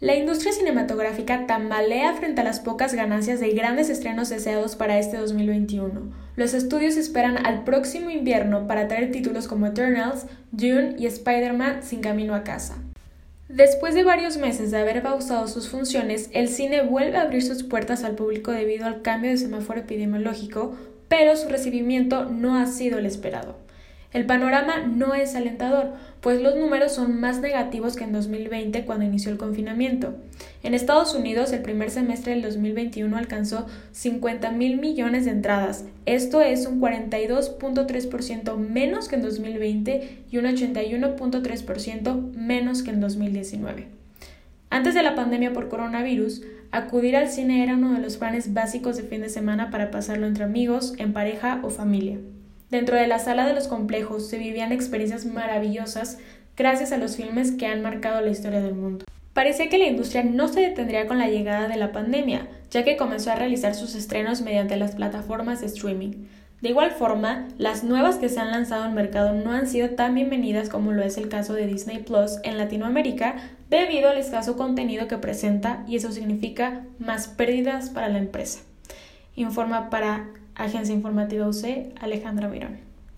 La industria cinematográfica tambalea frente a las pocas ganancias de grandes estrenos deseados para este 2021. Los estudios esperan al próximo invierno para traer títulos como Eternals, Dune y Spider-Man sin camino a casa. Después de varios meses de haber pausado sus funciones, el cine vuelve a abrir sus puertas al público debido al cambio de semáforo epidemiológico, pero su recibimiento no ha sido el esperado. El panorama no es alentador, pues los números son más negativos que en 2020 cuando inició el confinamiento. En Estados Unidos, el primer semestre del 2021 alcanzó 50 mil millones de entradas. Esto es un 42.3% menos que en 2020 y un 81.3% menos que en 2019. Antes de la pandemia por coronavirus, acudir al cine era uno de los planes básicos de fin de semana para pasarlo entre amigos, en pareja o familia. Dentro de la sala de los complejos se vivían experiencias maravillosas gracias a los filmes que han marcado la historia del mundo. Parecía que la industria no se detendría con la llegada de la pandemia, ya que comenzó a realizar sus estrenos mediante las plataformas de streaming. De igual forma, las nuevas que se han lanzado al mercado no han sido tan bienvenidas como lo es el caso de Disney Plus en Latinoamérica, debido al escaso contenido que presenta y eso significa más pérdidas para la empresa. Informa para Agencia Informativa UC, Alejandra Mirón.